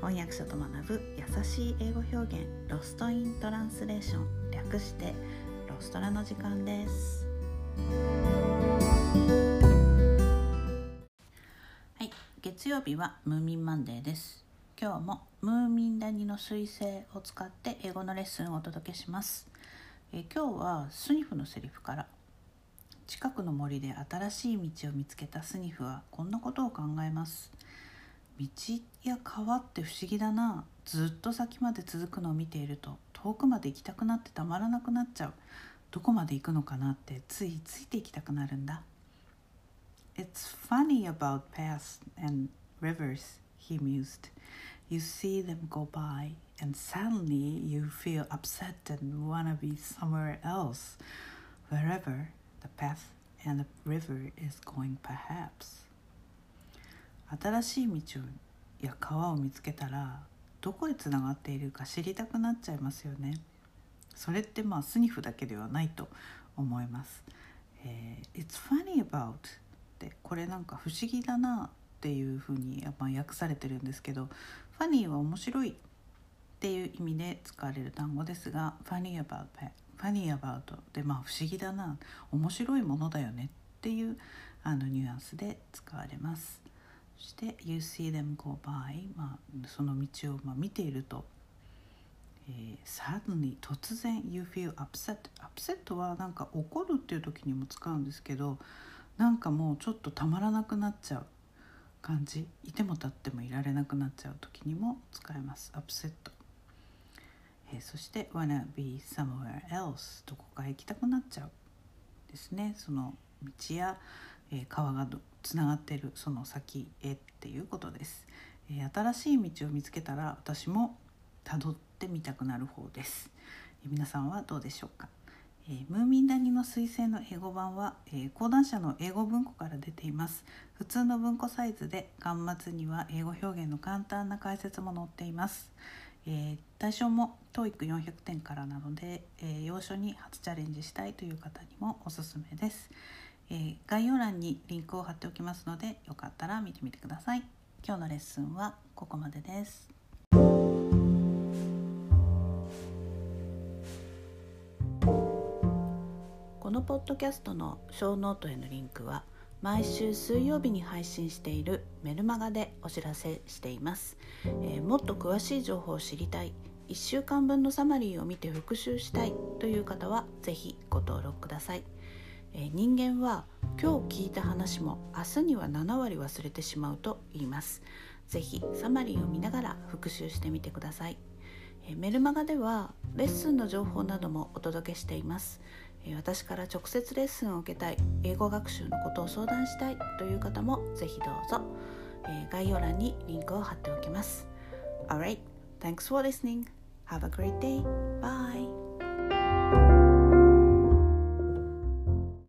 翻訳者と学ぶ優しい英語表現ロストイントランスレーション略してロストラの時間です。はい月曜日はムーミンマンデーです。今日もムーミン谷の彗星を使って英語のレッスンをお届けします。え今日はスニフのセリフから近くの森で新しい道を見つけたスニフはこんなことを考えます。道や川って不思議だなずっと先まで続くのを見ていると遠くまで行きたくなってたまらなくなっちゃうどこまで行くのかなってついついていきたくなるんだ It's funny about paths and rivers, he mused. You see them go by, and suddenly you feel upset and want to be somewhere else, wherever the path and the river is going, perhaps. 新しい道や川を見つけたらどこへつながっているか知りたくなっちゃいますよね。それってまあスニフだけではないと思います。えー、It's funny about ってこれなんか不思議だなっていうふうにまあ訳されてるんですけどファニーは面白いっていう意味で使われる単語ですが funny about ファニー about でまあ不思議だな面白いものだよねっていうあのニュアンスで使われます。そして You see them go by、まあ、その道をまあ見ていると、えー、suddenly 突然 You feel upset upset はなんか怒るっていう時にも使うんですけどなんかもうちょっとたまらなくなっちゃう感じ。いても立ってもいられなくなっちゃう時にも使えます。upset、えー、そして wanna be somewhere else どこかへ行きたくなっちゃう。ですね。その道や、えー、川がつながってるその先へっていうことです、えー、新しい道を見つけたら私もたどってみたくなる方です、えー、皆さんはどうでしょうか、えー、ムーミン谷の彗星の英語版は、え講談社の英語文庫から出ています。普通の文庫サイズで巻末には英語表現の簡単な解説も載っています。えー、対象も TOEIC400 点からなので、えー、要所に初チャレンジしたいという方にもおすすめです、えー、概要欄にリンクを貼っておきますのでよかったら見てみてください。今日のレッスンはここまでです。このポッドキャストのショーノートへのリンクは毎週水曜日に配信しているメルマガでお知らせしています、えー、もっと詳しい情報を知りたい1週間分のサマリーを見て復習したいという方は是非ご登録ください。え人間は今日聞いた話も明日には7割忘れてしまうと言いますぜひサマリーを見ながら復習してみてくださいメルマガではレッスンの情報などもお届けしています私から直接レッスンを受けたい英語学習のことを相談したいという方もぜひどうぞ、概要欄にリンクを貼っておきます Alright, thanks for listening. Have a great day. Bye.